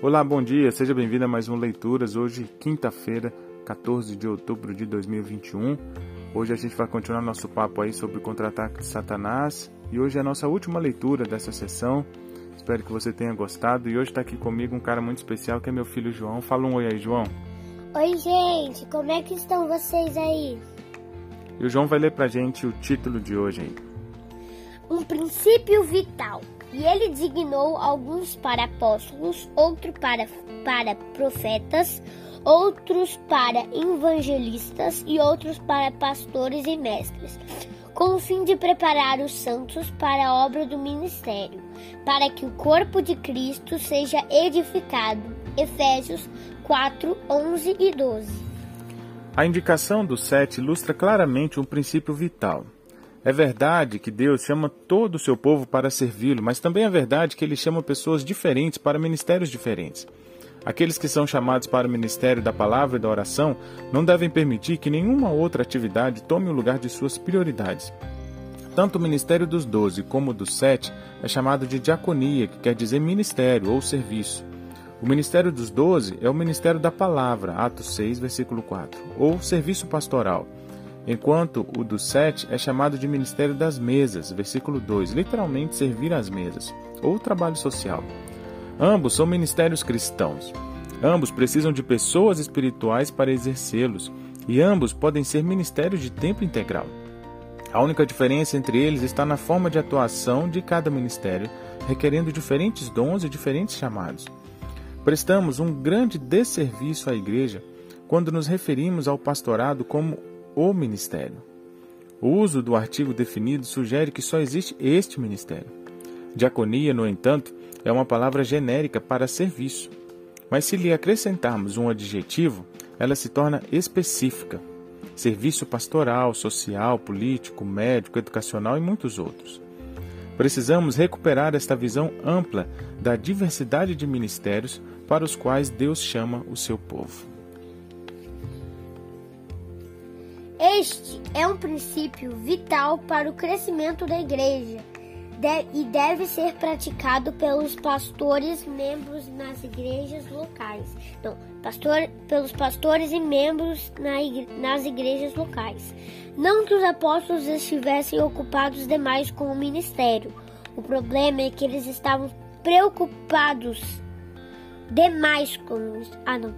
Olá, bom dia, seja bem-vindo a mais um Leituras. Hoje, quinta-feira, 14 de outubro de 2021. Hoje a gente vai continuar nosso papo aí sobre o contra-ataque de Satanás e hoje é a nossa última leitura dessa sessão. Espero que você tenha gostado e hoje está aqui comigo um cara muito especial que é meu filho João. Fala um oi aí, João. Oi, gente, como é que estão vocês aí? E o João vai ler pra gente o título de hoje aí. Um princípio vital. E ele designou alguns para apóstolos, outros para, para profetas, outros para evangelistas e outros para pastores e mestres, com o fim de preparar os santos para a obra do ministério, para que o corpo de Cristo seja edificado. Efésios 4, 11 e 12. A indicação do sete ilustra claramente um princípio vital. É verdade que Deus chama todo o seu povo para servi-lo, mas também é verdade que ele chama pessoas diferentes para ministérios diferentes. Aqueles que são chamados para o ministério da palavra e da oração não devem permitir que nenhuma outra atividade tome o lugar de suas prioridades. Tanto o ministério dos doze como o dos sete é chamado de diaconia, que quer dizer ministério ou serviço. O ministério dos doze é o ministério da palavra, Atos 6, versículo 4, ou serviço pastoral enquanto o do sete é chamado de ministério das mesas, versículo 2, literalmente servir às mesas, ou trabalho social. Ambos são ministérios cristãos. Ambos precisam de pessoas espirituais para exercê-los, e ambos podem ser ministérios de tempo integral. A única diferença entre eles está na forma de atuação de cada ministério, requerendo diferentes dons e diferentes chamados. Prestamos um grande desserviço à igreja quando nos referimos ao pastorado como o ministério. O uso do artigo definido sugere que só existe este ministério. Diaconia, no entanto, é uma palavra genérica para serviço. Mas se lhe acrescentarmos um adjetivo, ela se torna específica. Serviço pastoral, social, político, médico, educacional e muitos outros. Precisamos recuperar esta visão ampla da diversidade de ministérios para os quais Deus chama o seu povo. Este é um princípio vital para o crescimento da igreja e deve ser praticado pelos pastores membros nas igrejas locais. Não, pastor, pelos pastores e membros na igre, nas igrejas locais. Não que os apóstolos estivessem ocupados demais com o ministério. O problema é que eles estavam preocupados demais com. Ah, não,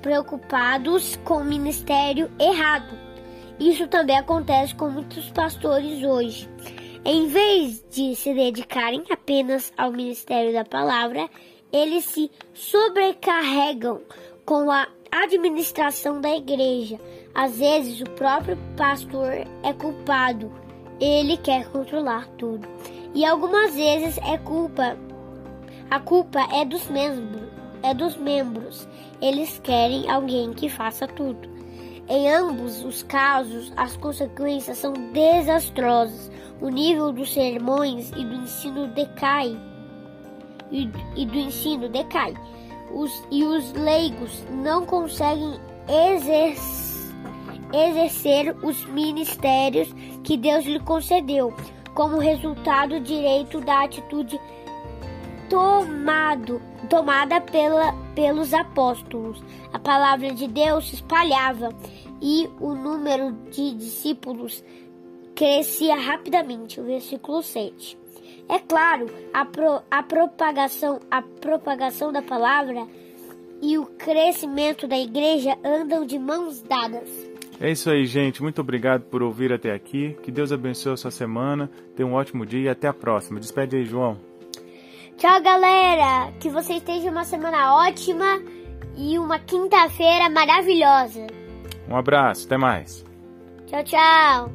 preocupados com o ministério errado. Isso também acontece com muitos pastores hoje. Em vez de se dedicarem apenas ao ministério da palavra, eles se sobrecarregam com a administração da igreja. Às vezes, o próprio pastor é culpado. Ele quer controlar tudo. E algumas vezes é culpa. A culpa é dos membros é dos membros. Eles querem alguém que faça tudo. Em ambos os casos, as consequências são desastrosas. O nível dos sermões e do ensino decai. E, e do ensino decai. Os, e os leigos não conseguem exercer exercer os ministérios que Deus lhe concedeu, como resultado direito da atitude tomado, tomada pela, pelos apóstolos. A palavra de Deus se espalhava e o número de discípulos crescia rapidamente. O versículo 7. É claro, a, pro, a, propagação, a propagação da palavra e o crescimento da igreja andam de mãos dadas. É isso aí, gente. Muito obrigado por ouvir até aqui. Que Deus abençoe a sua semana. Tenha um ótimo dia e até a próxima. Despede aí, João. Tchau, galera! Que vocês tenham uma semana ótima e uma quinta-feira maravilhosa. Um abraço, até mais. Tchau, tchau.